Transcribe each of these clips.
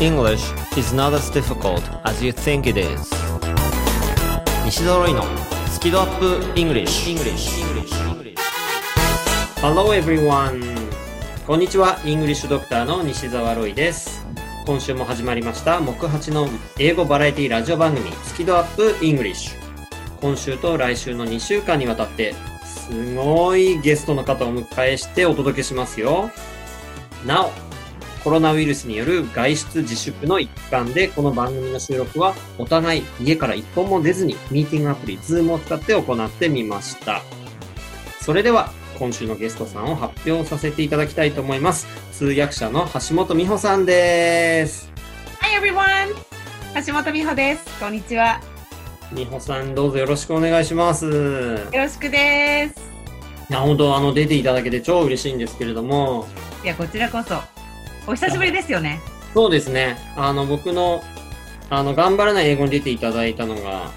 English is not as difficult as you think it is. 西澤ロイのスキドアップ English, English. English. Hello everyone. こんにちは。イングリッシュドクターの西澤ロイです。今週も始まりました。木八の英語バラエティラジオ番組スキドアップ English 今週と来週の2週間にわたってすごいゲストの方をお迎えしてお届けしますよ。なおコロナウイルスによる外出自粛の一環で、この番組の収録はお互い家から一本も出ずにミーティングアプリ Zoom を使って行ってみました。それでは、今週のゲストさんを発表させていただきたいと思います。通訳者の橋本美穂さんです。Hi everyone! 橋本美穂です。こんにちは。美穂さん、どうぞよろしくお願いします。よろしくです。いや、本当あの、出ていただけて超嬉しいんですけれども、いや、こちらこそ。お久しぶりですよね。そうですね。あの、僕の、あの、頑張らない英語に出ていただいたのが、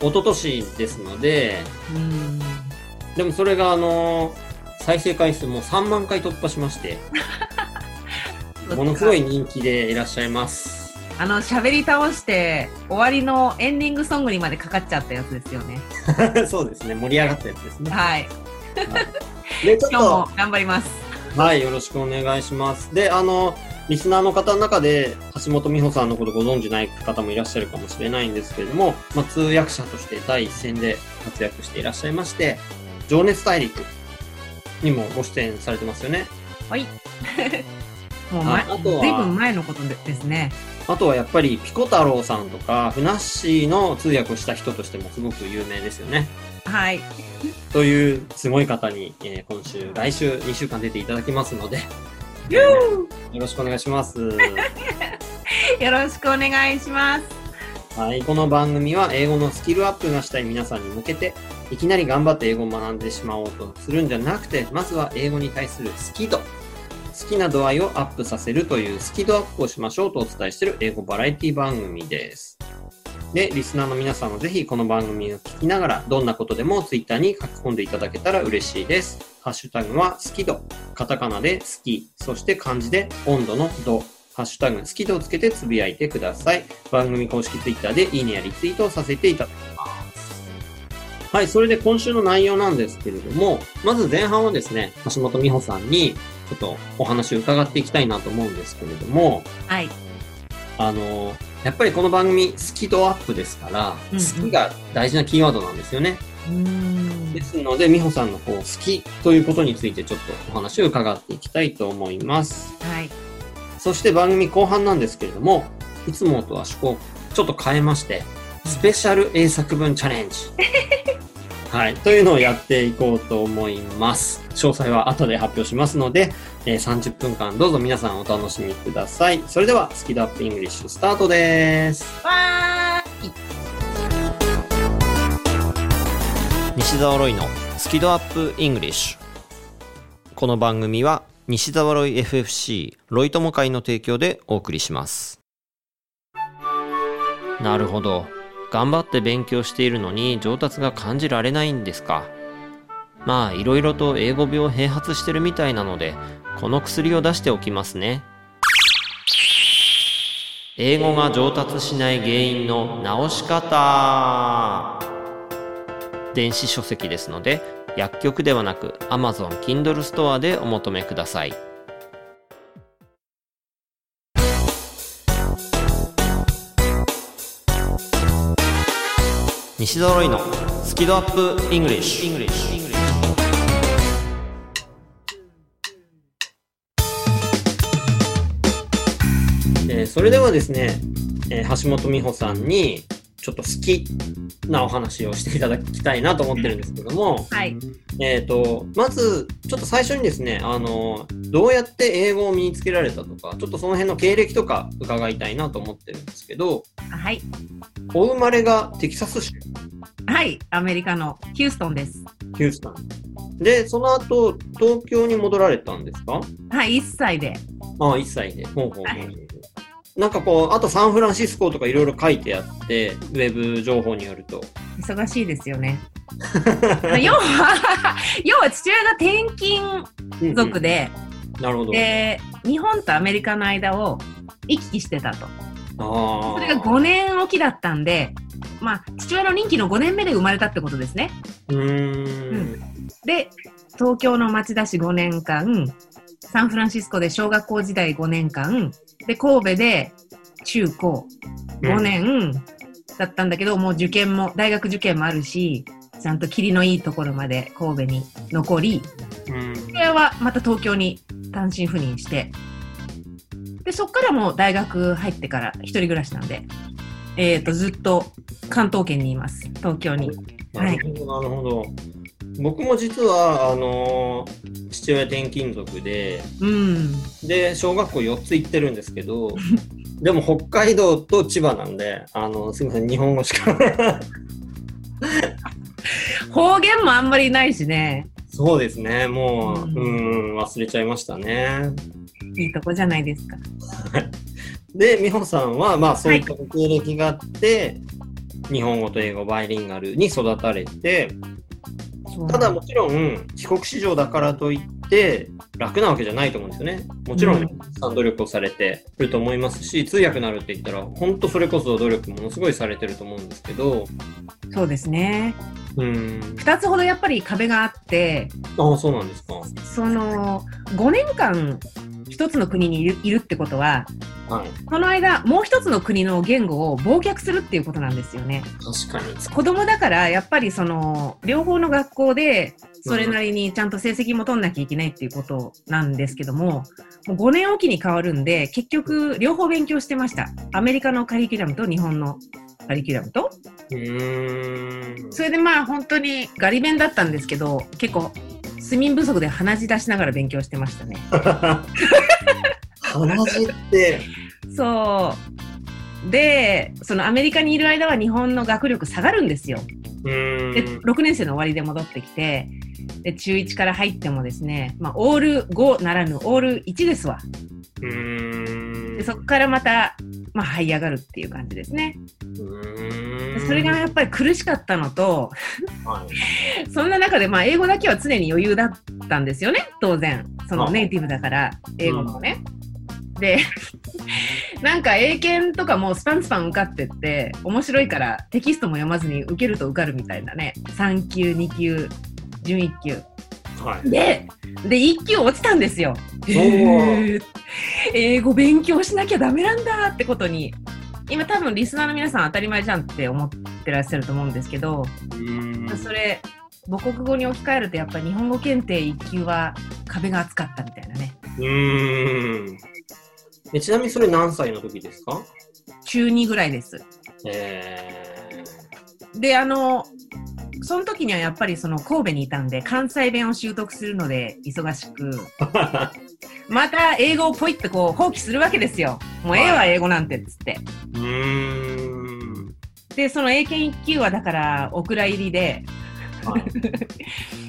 一昨年ですので、うん。でもそれがあの、再生回数も3万回突破しまして、ものすごい人気でいらっしゃいます。あの、喋り倒して、終わりのエンディングソングにまでかかっちゃったやつですよね。そうですね。盛り上がったやつですね。はい。で、ちょっ今日もと、頑張ります。はい、よろしくお願いします。で、あの、リスナーの方の中で、橋本美穂さんのことご存知ない方もいらっしゃるかもしれないんですけれども、まあ、通訳者として第一線で活躍していらっしゃいまして、情熱大陸にもご出演されてますよね。はい。もう前、ずいぶん前のことでですね。あとはやっぱりピコ太郎さんとか、ふなっしーの通訳をした人としてもすごく有名ですよね。はい。というすごい方に、えー今週、来週2週間出ていただきますので、よよろしくお願いします。ろしくお願いします。はい、この番組は英語のスキルアップがしたい皆さんに向けて、いきなり頑張って英語を学んでしまおうとするんじゃなくて、まずは英語に対する好き度、好きな度合いをアップさせるというスキドアップをしましょうとお伝えしている英語バラエティ番組です。で、リスナーの皆さんはぜひこの番組を聞きながら、どんなことでもツイッターに書き込んでいただけたら嬉しいです。ハッシュタグは好き度、カタカナで好き、そして漢字で温度の度、ハッシュタグ好き度をつけてつぶやいてください。番組公式ツイッターでいいねやリツイートをさせていただきます。はい、それで今週の内容なんですけれども、まず前半はですね、橋本美穂さんにちょっとお話を伺っていきたいなと思うんですけれども、はい。あの、やっぱりこの番組、好き度アップですから、うんうん好きが大事なキーワードなんですよね。で。すので、美穂さんのこう好きということについてちょっとお話を伺っていきたいと思います。はい。そして番組後半なんですけれども、いつもとは趣向をちょっと変えまして、スペシャル英作文チャレンジ。はい。というのをやっていこうと思います。詳細は後で発表しますので、えー30分間どうぞ皆さんお楽しみください。それでは、スキドアップイングリッシュスタートです。わーい。西澤ロイのスキドアップイングリッシュこの番組は西澤ロイ FFC ロイ友会の提供でお送りしますなるほど頑張って勉強しているのに上達が感じられないんですかまあいろいろと英語病併発してるみたいなのでこの薬を出しておきますね。英語が上達しない原因の直し方。電子書籍ですので薬局ではなく Amazon Kindle ストアでお求めください。西澤ロイのスキドアップイングリッシュ。それではですね、えー橋本美穂さんにちょっと好きなお話をしていただきたいなと思ってるんですけども、はい。えっ、と、まず、ちょっと最初にですね、あの、どうやって英語を身につけられたとか、ちょっとその辺の経歴とか伺いたいなと思ってるんですけど、はい。お生まれがテキサス州、はい。アメリカのヒューストンです。ヒューストン。で、その後、東京に戻られたんですか？はい。1歳で。ああ、1歳で。ほうほうほう。はいなんかこう、あとサンフランシスコとかいろいろ書いてあって、ウェブ情報によると。忙しいですよね。まあ要は、要は父親が転勤うんうん族で、なるほど。で、日本とアメリカの間を行き来してたと。ああ。それが5年おきだったんで、まあ、父親の任期の5年目で生まれたってことですね。うーん。で、東京の町田市5年間、サンフランシスコで小学校時代5年間、で、神戸で中高5年だったんだけど、もう受験も、大学受験もあるし、ちゃんと霧のいいところまで神戸に残り、うん。はまた東京に単身赴任して、で、そっからもう大学入ってから一人暮らしなんで、えっ、と、ずっと関東圏にいます。東京に。なるほど、なるほど。僕も実は、あのー父親転勤族で、うん。で、小学校4つ行ってるんですけど、でも北海道と千葉なんで、あの、すみません、日本語しか。方言もあんまりないしね。そうですね、もう、うんうん、忘れちゃいましたね。いいとこじゃないですか。で、美穂さんは、まあ、そういったご経歴があって、日本語と英語バイリンガルに育たれて、ただもちろん、帰国子女だからといって、楽なわけじゃないと思うんですよね。もちろん、うんたくさん努力をされてると思いますし、通訳になるって言ったら、本当それこそ努力ものすごいされてると思うんですけど、そうですね。うん。二つほどやっぱり壁があって、ああ、そうなんですか。その、5年間一つの国にいるってことは、はい。その間、もう一つの国の言語を忘却するっていうことなんですよね。確かに。子供だから、やっぱりその、両方の学校で、それなりにちゃんと成績も取んなきゃいけないっていうことなんですけども、もう5年おきに変わるんで、結局、両方勉強してました。アメリカのカリキュラムと日本のカリキュラムと。それでまあ本当にガリ勉だったんですけど、結構、睡眠不足で鼻血出しながら勉強してましたね。って、そう。で、そのアメリカにいる間は日本の学力下がるんですよ。で、ん。6年生の終わりで戻ってきて、で、中1から入ってもですね、まあ、オール5ならぬオール1ですわ。うーん。でそこからまた、まあ、這い上がるっていう感じですね。それがやっぱり苦しかったのと、はい。そんな中で、まあ、英語だけは常に余裕だったんですよね、当然。そのあネイティブだから、英語もね。で、なんか英検とかもスパンスパン受かってって、面白いからテキストも読まずに受けると受かるみたいなね。3級、2級、準1級。はい。で、で、1級落ちたんですよ。ーへー 英語勉強しなきゃダメなんだってことに。今多分リスナーの皆さん当たり前じゃんって思ってらっしゃると思うんですけど。それ母国語に置き換えるとやっぱり日本語検定1級は壁が厚かったみたいなねうーん。えちなみにそれ何歳の時ですか？中2ぐらいです。えであのその時にはやっぱりその神戸にいたんで関西弁を習得するので忙しく。ー。また英語をポイってこう放棄するわけですよ。もうええわ英語なんてっつって。うーん。でその英検1級はだからお蔵入りで。はい。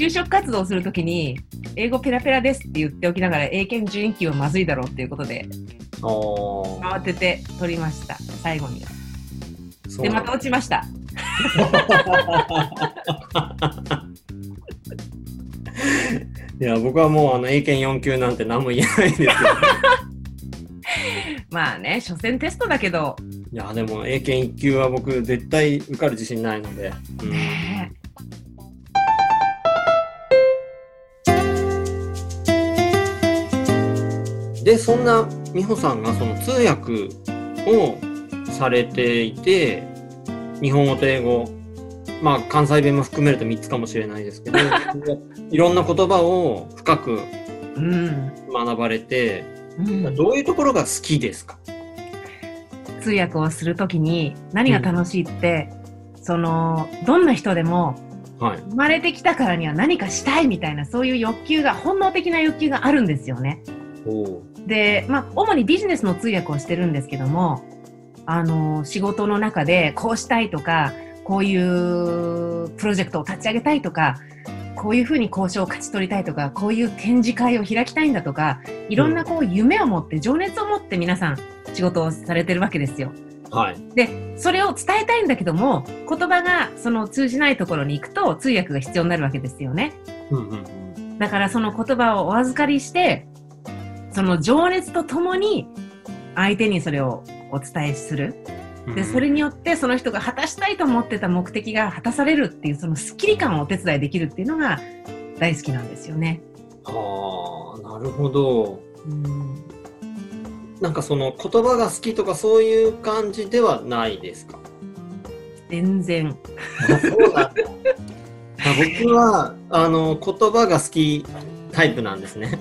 就職活動をするときに英語ペラペラですって言っておきながら英検準1級はまずいだろうっていうことで。慌てて取りました。最後にでまた落ちました。いや、僕はもうあの英検4級なんて何も言えないんですけど。まあね所詮テストだけど。いや、でも英検1級は僕絶対受かる自信ないので。うん。ねで、そんな美穂さんがその通訳をされていて、日本語と英語、まあ関西弁も含めると3つかもしれないですけど、いろんな言葉を深くうん、学ばれて、うん、どういうところが好きですか？通訳をするときに何が楽しいって、そのどんな人でもはい。生まれてきたからには何かしたいみたいなそういう欲求が本能的な欲求があるんですよね。で、まあ、主にビジネスの通訳をしてるんですけども、あの、仕事の中でこうしたいとか、こういうプロジェクトを立ち上げたいとか、こういうふうに交渉を勝ち取りたいとか、こういう展示会を開きたいんだとか、いろんなこう夢を持って、情熱を持って皆さん仕事をされてるわけですよ。はい。で、それを伝えたいんだけども、言葉がその通じないところに行くと通訳が必要になるわけですよね。うんうんうんだからその言葉をお預かりして、その情熱とともに、相手にそれをお伝えする。で、それによってその人が果たしたいと思ってた目的が果たされるっていう、そのスッキリ感をお手伝いできるっていうのが大好きなんですよね。ああ、なるほど。うんなんかその言葉が好きとかそういう感じではないですか？全然。あそうなんだあ 僕はあの言葉が好きタイプなんですね。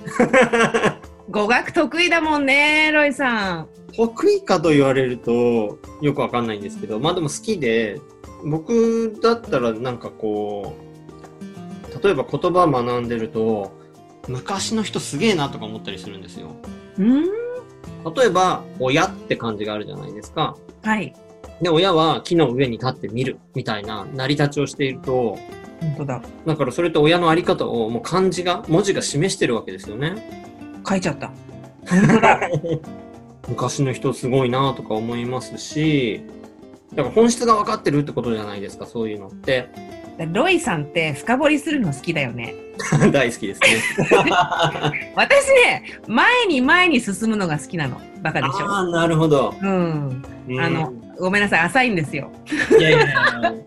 語学得意だもんね、ロイさん。得意かと言われるとよくわかんないんですけど、まあでも好きで、僕だったらなんかこう、例えば言葉学んでると、昔の人すげえなとか思ったりするんですよ。うん例えば、親って感じがあるじゃないですか。はい。で、親は木の上に立って見るみたいな成り立ちをしていると、本当だ。だからそれって親のあり方をもう漢字が、文字が示してるわけですよね。書いちゃった。本当だ。昔の人すごいなとか思いますし、だから本質が分かってるってことじゃないですか、そういうのって。ロイさんって深掘りするの好きだよね。大好きですね。私ね、前に前に進むのが好きなの。バカでしょ。ああ、なるほど。うん。うんあの、ごめんなさい、浅いんですよ。いやいやいや。あの、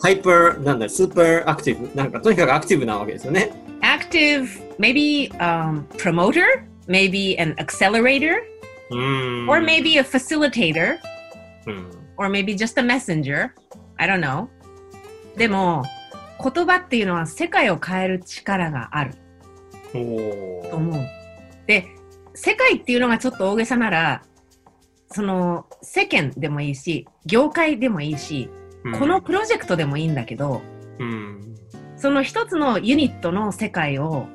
ハイパー、なんだ、スーパーアクティブ。なんか、とにかくアクティブなわけですよね。active, maybe um, promoter, maybe an accelerator, うん。or maybe a facilitator, うん。or maybe just a messenger. I don't know. でも、言葉っていうのは世界を変える力があると思う。で、世界っていうのがちょっと大げさなら、その世間でもいいし、業界でもいいし、この、プロジェクトでもいいんだけど、うん。その一つのユニットの世界を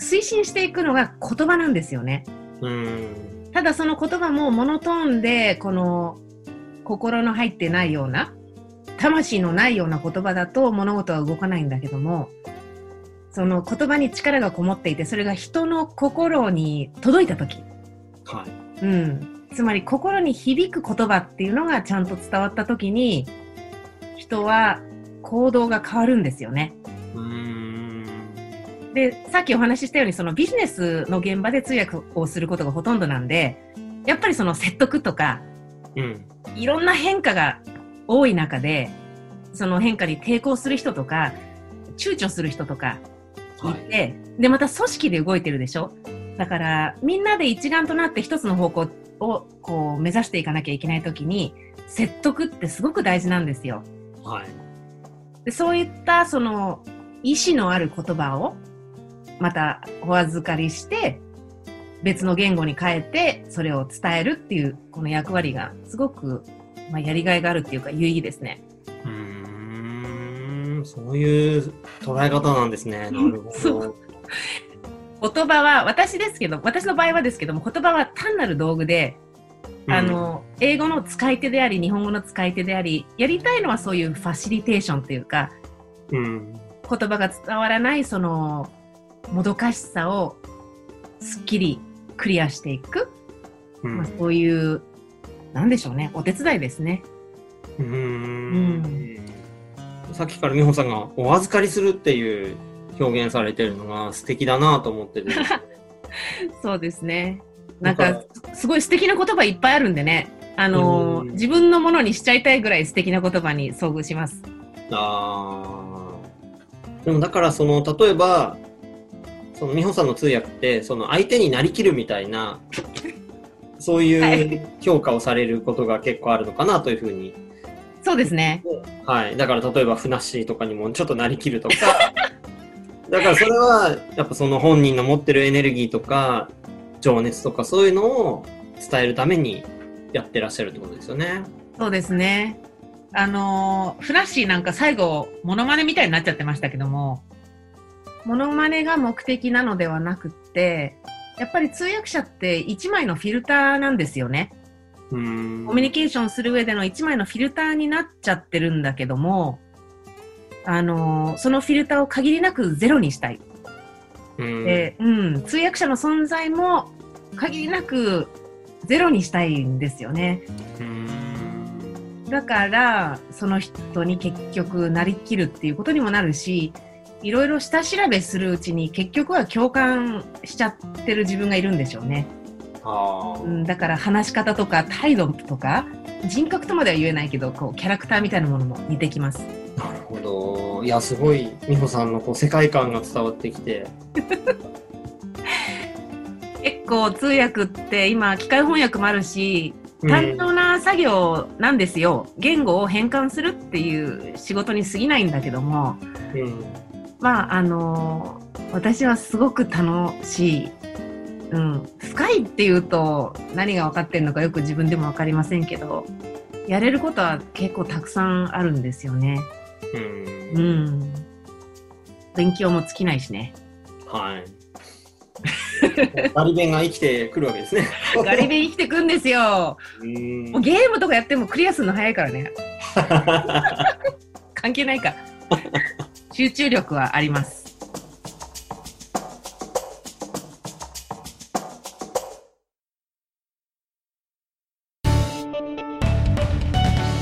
推進していくのが言葉なんですよね。うん。ただその言葉もモノトーンで、この心の入ってないような、魂のないような言葉だと物事は動かないんだけども、その言葉に力がこもっていて、それが人の心に届いたとき、はい。うん。つまり心に響く言葉っていうのがちゃんと伝わったときに、人は行動が変わるんですよね。うん。で、さっきお話ししたように、そのビジネスの現場で通訳をすることがほとんどなんで、やっぱりその説得とか、うん。いろんな変化が多い中で、その変化に抵抗する人とか、躊躇する人とかいはい。て、で、また組織で動いてるでしょ？だから、みんなで一丸となって一つの方向をこう目指していかなきゃいけないときに、説得ってすごく大事なんですよ。はい。でそういったその意志のある言葉をまたお預かりして別の言語に変えてそれを伝えるっていうこの役割がすごく、まあ、やりがいがあるっていうか有意義ですね。うーん。そういう捉え方なんですね。なるほそど。言葉は私ですけど私の場合はですけども言葉は単なる道具で、あの英語の使い手であり日本語の使い手でありやりたいのはそういうファシリテーションっていうかうん。言葉が伝わらないそのもどかしさをすっきりクリアしていく、うん。まあ、そういうなんでしょうねお手伝いですね。うーんさっきから美穂さんがお預かりするっていう表現されてるのが素敵だなと思ってる。そうですね。なんだかすごい素敵な言葉いっぱいあるんでね。あのうん自分のものにしちゃいたいぐらい素敵な言葉に遭遇します。あーでもだからその例えばその美穂さんの通訳ってその相手になりきるみたいなそうはいいう評価をされることが結構あるのかなというふうにそうですね。はい。だから例えば、ふなっしーとかにもちょっとなりきるとか、だからそれは、やっぱその本人の持ってるエネルギーとか、情熱とかそういうのを伝えるためにやってらっしゃるってことですよね。そうですね。あのフラッシーなんか最後モノマネみたいになっちゃってましたけども、モノマネが目的なのではなくって、やっぱり通訳者って一枚のフィルターなんですよね。コミュニケーションする上での一枚のフィルターになっちゃってるんだけども、あのそのフィルターを限りなくゼロにしたい。うんで、うん、通訳者の存在も限りなくゼロにしたいんですよね。だから、その人に結局なりきるっていうことにもなるし、いろいろ下調べするうちに結局は共感しちゃってる自分がいるんでしょうね。ああ。うん、だから話し方とか態度とか人格とまでは言えないけどこうキャラクターみたいなものも似てきます。なるほど。いや、すごい、美穂さんのこう世界観が伝わってきて。結構通訳って今機械翻訳もあるしうん単調な作業なんですよ、言語を変換するっていう仕事に過ぎないんだけどもうん。まああの私はすごく楽しい、うん、深いっていうと何が分かってるのかよく自分でも分かりませんけどやれることは結構たくさんあるんですよね。うんうん。勉強も尽きないしね。はい。ガリ弁が生きてくるわけですね。ガリ弁生きてくんですよ。うんもうゲームとかやってもクリアするの早いからね。関係ないか。集中力はあります。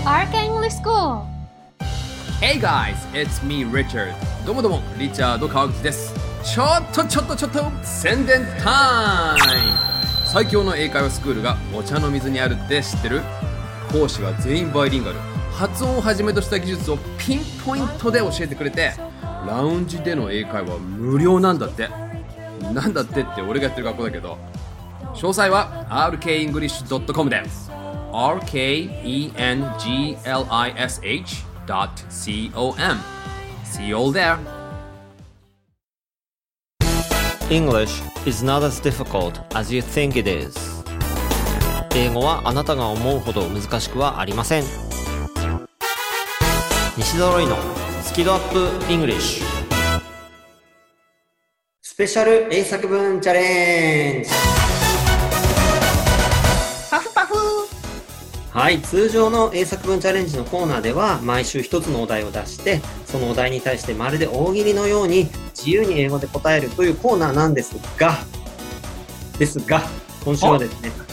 Arca English School. Hey guys, it's me Richard. どうもどうもリチャード川口です。ちょっとちょっとちょっと宣伝タイム。最強の英会話スクールがお茶の水にあるって知ってる？講師は全員バイリンガル。発音をはじめとした技術をピンポイントで教えてくれてラウンジでの英会話無料なんだってなんだってって俺がやってる学校だけど詳細は rkenglish.com で rkenglish.com See you all there English is not as difficult as you think it is 英語はあなたが思うほど難しくはありません西揃いのスキドアップ English スペシャル英作文チャレンジ。パフパフ。はい、通常の英作文チャレンジのコーナーでは毎週一つのお題を出してそのお題に対してまるで大喜利のように自由に英語で答えるというコーナーなんですがですが今週はですね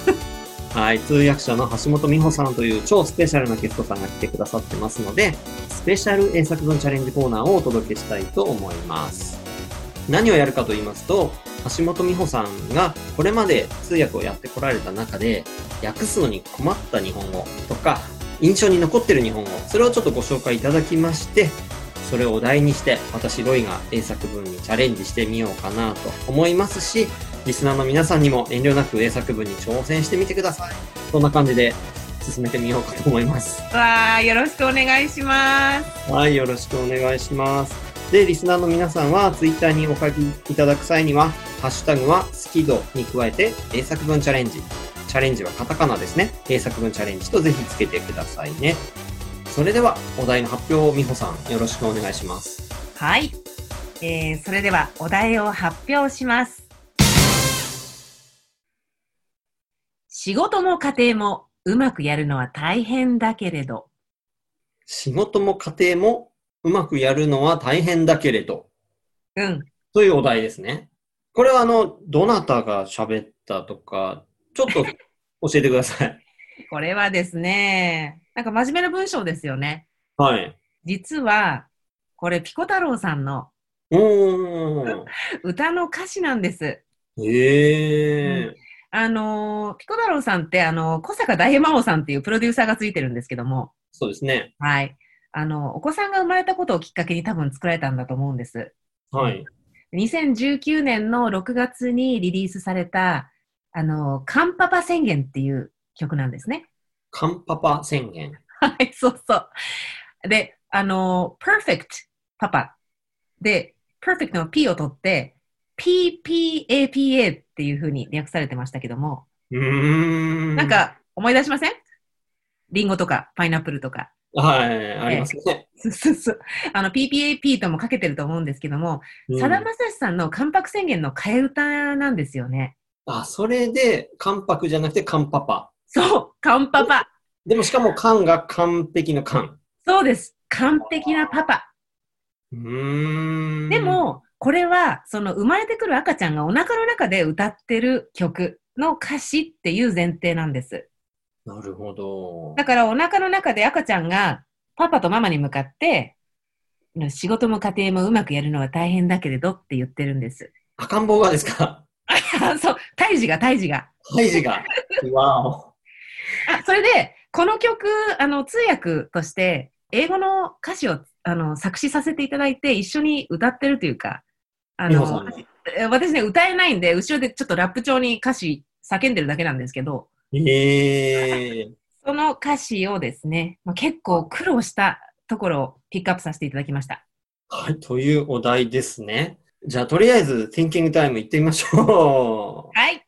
はい、通訳者の橋本美穂さんという超スペシャルなゲストさんが来てくださってますのでスペシャル英作文チャレンジコーナーをお届けしたいと思います。何をやるかと言いますと橋本美穂さんがこれまで通訳をやってこられた中で訳すのに困った日本語とか印象に残ってる日本語それをちょっとご紹介いただきましてそれをお題にして私ロイが英作文にチャレンジしてみようかなと思いますしリスナーの皆さんにも遠慮なく英作文に挑戦してみてくださいそんな感じで進めてみようかと思いますわあ、よろしくお願いします。はい、よろしくお願いします。で、リスナーの皆さんは、ツイッターにお書きいただく際には、ハッシュタグは、スキドに加えて、英作文チャレンジ。チャレンジはカタカナですね。英作文チャレンジとぜひつけてくださいね。それでは、お題の発表を美穂さん、よろしくお願いします。はい。えー、それではお題を発表します。仕事も家庭もうまくやるのは大変だけれど、仕事も家庭もうまくやるのは大変だけれど、うん。というお題ですね。これは、あの、どなたが喋ったとか、ちょっと 教えてください。これはですね、なんか真面目な文章ですよね。はい。実は、これピコ太郎さんの。歌の歌詞なんです。ええあのーピコ太郎さんって、あの小坂大魔王さんっていうプロデューサーがついてるんですけども、そうですね。はい。あの、お子さんが生まれたことをきっかけに多分作られたんだと思うんです。はい。2019年の6月にリリースされた、あの、カンパパ宣言っていう曲なんですね。カンパパ宣言。はい、そうそう。で、あの、perfect パパ。で、perfect の P を取って、PPAPA っていう風に略されてましたけども、うーん。なん、か思い出しません？リンゴとかパイナップルとか。はい、ありますね。そうそうそうあの PPAP ともかけてると思うんですけども、うんさだまさしさんの関白宣言の替え歌なんですよね。あ、それで、関白じゃなくて、カンパパ。そう、カンパパ。でも、しかも、カンが完璧のカン。そうです。完璧なパパ。うーん。で、も、これは、その生まれてくる赤ちゃんがお腹の中で歌ってる曲の歌詞っていう前提なんです。なるほど。だからお腹の中で赤ちゃんがパパとママに向かって、仕事も家庭もうまくやるのは大変だけれどって言ってるんです。赤ん坊がですか？そう、胎児が、胎児が。ハイジが。わお。あ、それで、この曲、あの、通訳として、英語の歌詞を、あの、作詞させていただいて、一緒に歌ってるというか、あの私ね、歌えないんで、後ろでちょっとラップ調に歌詞叫んでるだけなんですけど、ええその歌詞をですね、まあ、結構苦労したところをピックアップさせていただきました。はい、というお題ですね。じゃあ、とりあえず、Thinking Time 行ってみましょう。はい。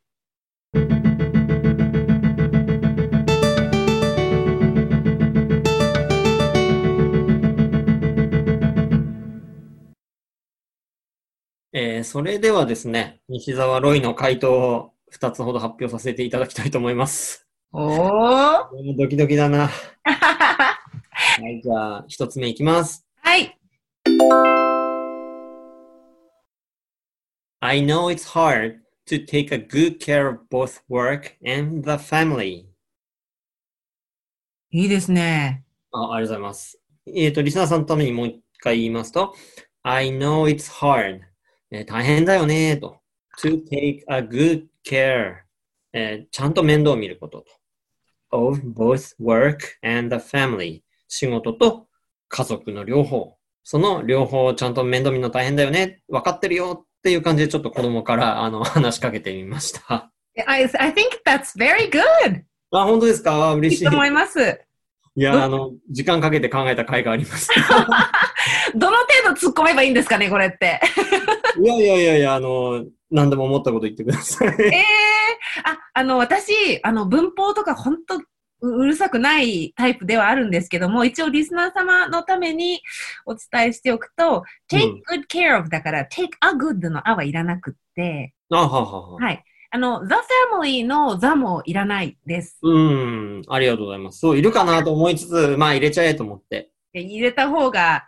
えーそれではですね、西澤ロイの回答を2つほど発表させていただきたいと思います。おー。ドキドキだな。はい、じゃあ、1つ目いきます。はい。I know it's hard to take a good care of both work and the family. いいですね。あありがとうございます。えっ、と、リスナーさんのためにもう一回言いますと、I know it's hard. えー大変だよねと。to take a good care. えーちゃんと面倒を見ることと。of both work and the family. 仕事と家族の両方。その両方をちゃんと面倒見るの大変だよね。分かってるよっていう感じでちょっと子供からあの話しかけてみました。I, I think that's very good! あ、本当ですか？嬉しいいいと。思います。いや、あの、時間かけて考えた回があります。どの程度突っ込めばいいんですかね、これって。いやいやいやいや、あの、何でも思ったこと言ってください。ええあ、あの、私、あの、文法とか本当ううるさくないタイプではあるんですけども、一応リスナー様のためにお伝えしておくと、take うん good care of だから、take a good のあはいらなくって、あははは。はい。あの、the family の the もいらないです。うん、ありがとうございます。そう、いるかなと思いつつ、まあ入れちゃえと思って。で入れた方が、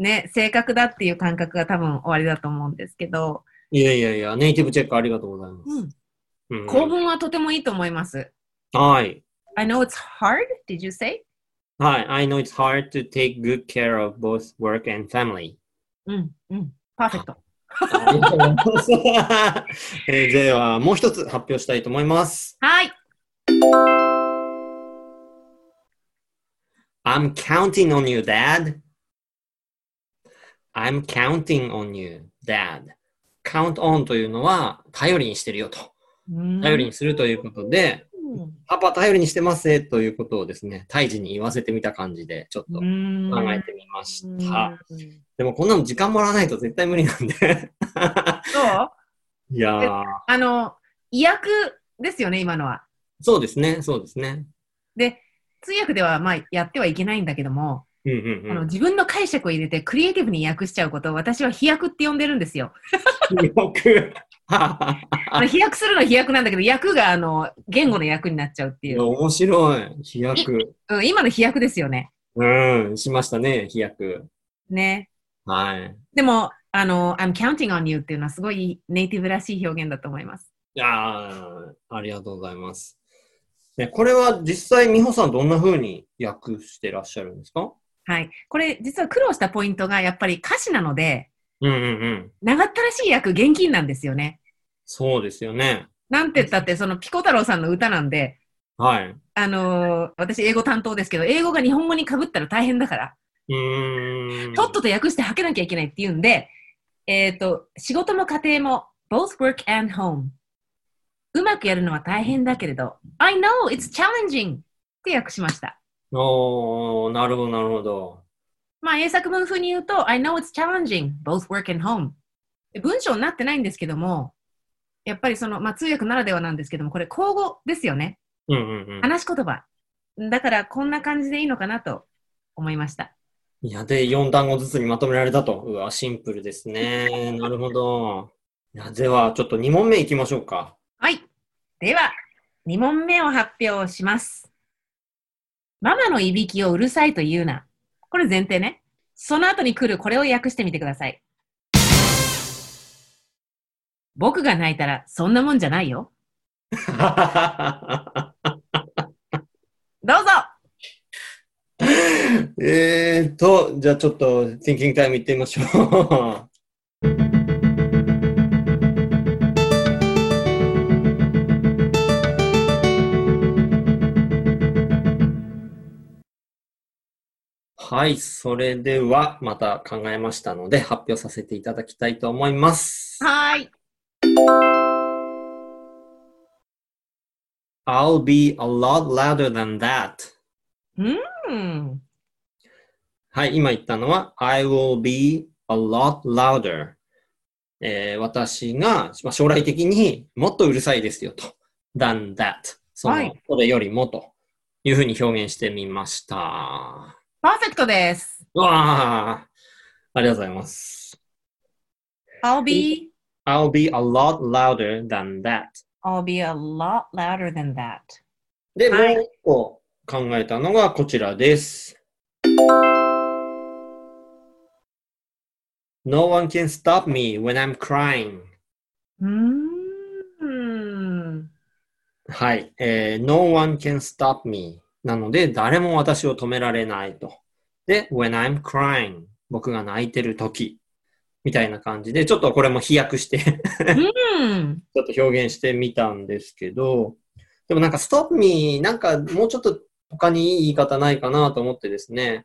ね、正確だっていう感覚が多分終わりだと思うんですけど、いやいやいや、ネイティブチェックありがとうございます。うん、うん構文はとてもいいと思います。はい。I know it's hard, did you say? はい。I know it's hard to take good care of both work and family. うん、うん、パーフェクト。えーでは、もう一つ発表したいと思います。はい。I'm counting on you, Dad. I'm counting on you, Dad. count on というのは、頼りにしてるよと。頼りにするということで、うんパパ頼りにしてますねということをですね、胎児に言わせてみた感じで、ちょっと考えてみました。でもこんなの時間もらわないと絶対無理なんで。そう？いやー、あの、意訳ですよね、今のは。そうですね、そうですね。で、通訳ではまあやってはいけないんだけども、うんうんうん。あの自分の解釈を入れてクリエイティブに訳しちゃうことを私は飛躍って呼んでるんですよ。よく。あ の飛躍するの飛躍なんだけど、訳があの言語の訳になっちゃうっていう。面白い。飛躍。うん、今の飛躍ですよね。うん、しましたね、飛躍。ね。はい。でも、あの、I'm counting on you っていうのはすごいネイティブらしい表現だと思います。いやーありがとうございます。ね、これは実際、美穂さんどんな風に訳してらっしゃるんですか？はい。これ実は苦労したポイントがやっぱり歌詞なので、うんうんうん。長ったらしい訳現金なんですよね。そうですよね。なんて言ったって、そのピコ太郎さんの歌なんで、はい。あのー私英語担当ですけど、英語が日本語に被ったら大変だから、うーん。とっとと訳して吐けなきゃいけないっていうんで、えっ、と、仕事も家庭も、both work and home。うまくやるのは大変だけれど、I know it's challenging って訳しました。おー、なるほど、なるほど。まあ、英作文風に言うと、I know it's challenging, both work and home。で文章になってないんですけども、やっぱりその、まあ、通訳ならではなんですけども、これ、口語ですよね。うんうんうん。話し言葉。だから、こんな感じでいいのかなと思いました。いや、で、4単語ずつにまとめられたと。うわ、シンプルですね。なるほど。いやでは、ちょっと2問目いきましょうか。はい。では、2問目を発表します。ママのいびきをうるさいと言うな。これ前提ね。その後に来るこれを訳してみてください。僕が泣いたらそんなもんじゃないよ。どうぞえーと、じゃあちょっと、Thinking Time 行ってみましょう。はい、それではまた考えましたので発表させていただきたいと思います。はい。I'll be a lot louder than that. うん。はい、今言ったのは I will be a lot louder. えー私がまあ将来的にもっとうるさいですよと。than that. その、はいそれよりもというふうに表現してみました。パーフェクトです。うわあ、ありがとうございます。I'll be, I'll be a lot louder than that. I'll be a lot louder than that. で、はいもう一個考えたのがこちらです。No one can stop me when I'm crying. はい。えー No one can stop me. なので、誰も私を止められないと。で、when I'm crying. 僕が泣いてる時。みたいな感じで、ちょっとこれも飛躍してうん。ちょっと表現してみたんですけど、でもなんか stop me なんかもうちょっと他にいい言い方ないかなと思ってですね。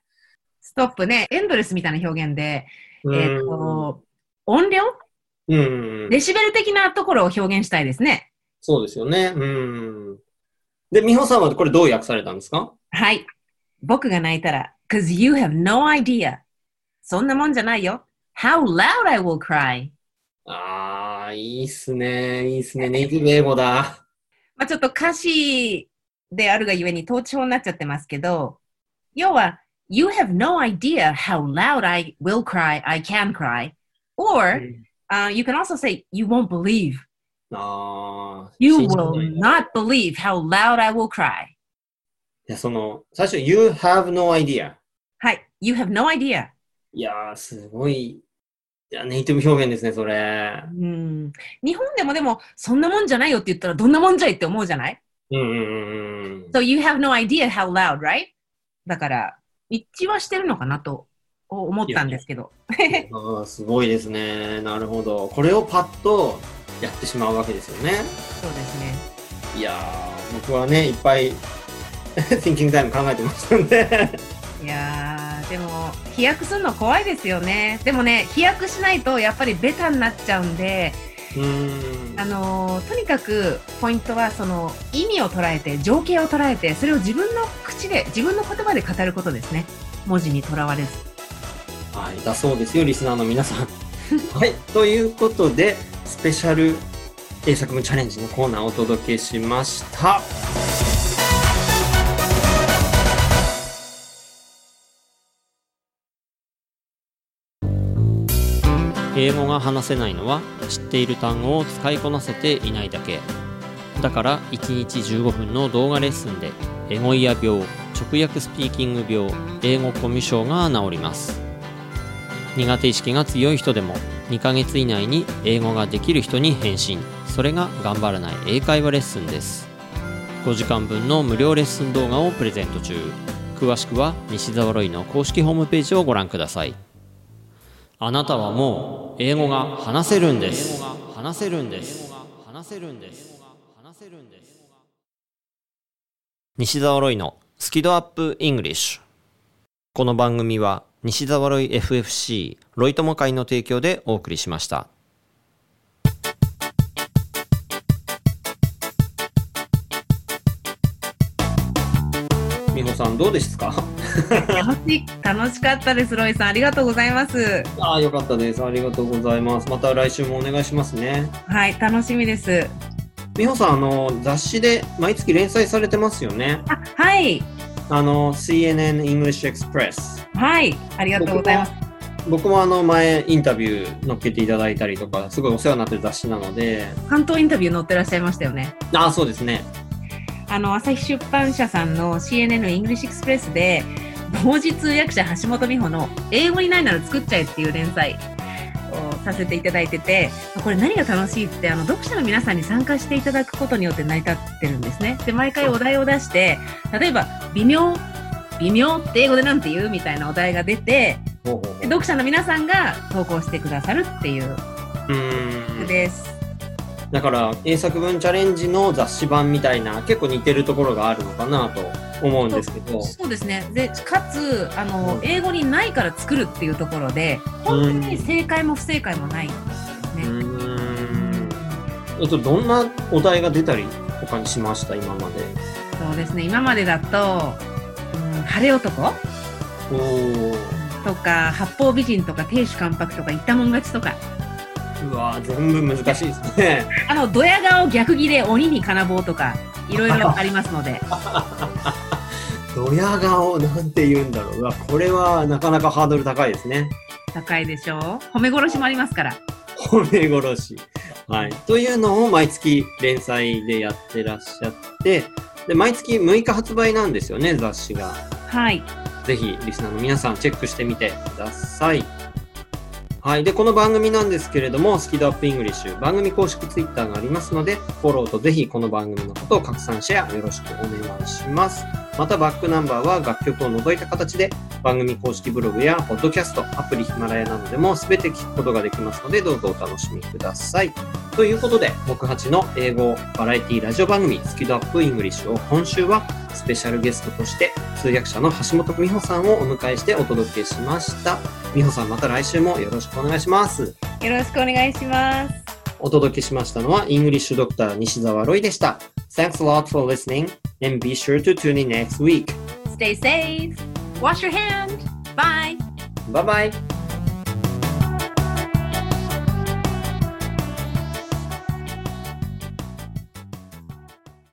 ストップね、エンドレスみたいな表現で、うんえっ、と、音量？うん。デシベル的なところを表現したいですね。そうですよね。うん。で、美穂さんはこれどう訳されたんですかはい。僕が泣いたら、cause you have no idea. そんなもんじゃないよ。How loud I will cry. ああ、いいっすね。いいっすね。ネイティブ英語だ。まあちょっと歌詞であるがゆえに統治法になっちゃってますけど、要は、You have no idea how loud I will cry, I can cry. Or, uh, you can also say, You won't believe. ああ。You will not believe how loud I will cry. いや、その、最初、you have no idea。はい。You have no idea. いやー、すごい。いや、ネイティブ表現ですね、それ。うん。日本でもでも、そんなもんじゃないよって言ったら、どんなもんじゃいって思うじゃない？うんうんうんうん。So you have no idea how loud, right? だから、一致はしてるのかなと思ったんですけど。あーすごいですね。なるほど。これをパッとやってしまうわけですよね。そうですね。いやー、僕はね、いっぱい Thinking Time 考えてましたんで。いやー、でも、飛躍するの怖いですよね。でもね、飛躍しないとやっぱりベタになっちゃうんで、うーん。あのーとにかくポイントはその意味を捉えて、情景を捉えて、それを自分の口で、自分の言葉で語ることですね。文字にとらわれず。はい、だそうですよ、リスナーの皆さん。はい、ということで、スペシャル英作文チャレンジのコーナーをお届けしました。英語が話せないのは知っている単語を使いこなせていないだけだから1日15分の動画レッスンでエゴイヤ病直訳スピーキング病英語コミュ障が治ります苦手意識が強い人でも2ヶ月以内に英語ができる人に返信。それが頑張らない英会話レッスンです。5時間分の無料レッスン動画をプレゼント中。詳しくは西澤ロイの公式ホームページをご覧ください。あなたはもう英語が話せるんです。話せるんです。話せるんです。話せるんです。西澤ロイのスキドアップイングリッシュ。この番組は西澤ロイ FFC ロイ友会の提供でお送りしました美穂さん、どうですか？楽し楽しかったです、ロイさん。ありがとうございます。ああ、よかったです。ありがとうございます。また来週もお願いしますね。はい、楽しみです。美穂さん、あの、雑誌で毎月連載されてますよね。あ、はい、あの、CNN English Express。はい、ありがとうございます。僕もあの前インタビュー載っけていただいたりとか、すごいお世話になってる雑誌なので、巻頭インタビュー載ってらっしゃいましたよね。ああ、そうですね。あの、朝日出版社さんの CNN イングリッシュエクスプレスで、同時通訳者橋本美穂の英語にないなら作っちゃえっていう連載をさせていただいてて、これ何が楽しいって、あの、読者の皆さんに参加していただくことによって成り立ってるんですね。で、毎回お題を出して、例えば、微妙、微妙って英語でなんて言うみたいなお題が出て、読者の皆さんが投稿してくださるっていううーん。です。だから、英作文チャレンジの雑誌版みたいな、結構似てるところがあるのかなと思うんですけど。そうですね。で、かつ、あのう、ん英語にないから作るっていうところで、本当に正解も不正解もないんですうね。ーん。えっと、どんなお題が出たり他にしました、今まで？そうですね。今までだと、うん、晴れ男？とか、八方美人とか、亭主関白とか、言ったもん勝ちとか、うわー全部難しいですね。あの、ドヤ顔逆ギレ鬼に金棒とか、いろいろありますので、ドヤ顔なんて言うんだろう。うわ、これはなかなかハードル高いですね。高いでしょう。褒め殺しもありますから。褒め殺し。はい。というのを毎月連載でやってらっしゃって、で、毎月6日発売なんですよね、雑誌が。はい。ぜひ、リスナーの皆さん、チェックしてみてください。はい。で、この番組なんですけれども、スキドアップイングリッシュ、番組公式ツイッターがありますので、フォローとぜひこの番組のことを拡散シェアよろしくお願いします。また、バックナンバーは楽曲を除いた形で、番組公式ブログや、ポッドキャスト、アプリヒマラヤなどでも全て聞くことができますので、どうぞお楽しみください。ということで、木八の英語バラエティラジオ番組、好き度 Up English を今週はスペシャルゲストとして通訳者の橋本美穂さんをお迎えしてお届けしました。美穂さんまた来週もよろしくお願いします。よろしくお願いします。お届けしましたのは English Doctor 西澤ロイでした。Thanks a lot for listening and be sure to tune in next week. Stay safe. Wash your hand. Bye. Bye bye!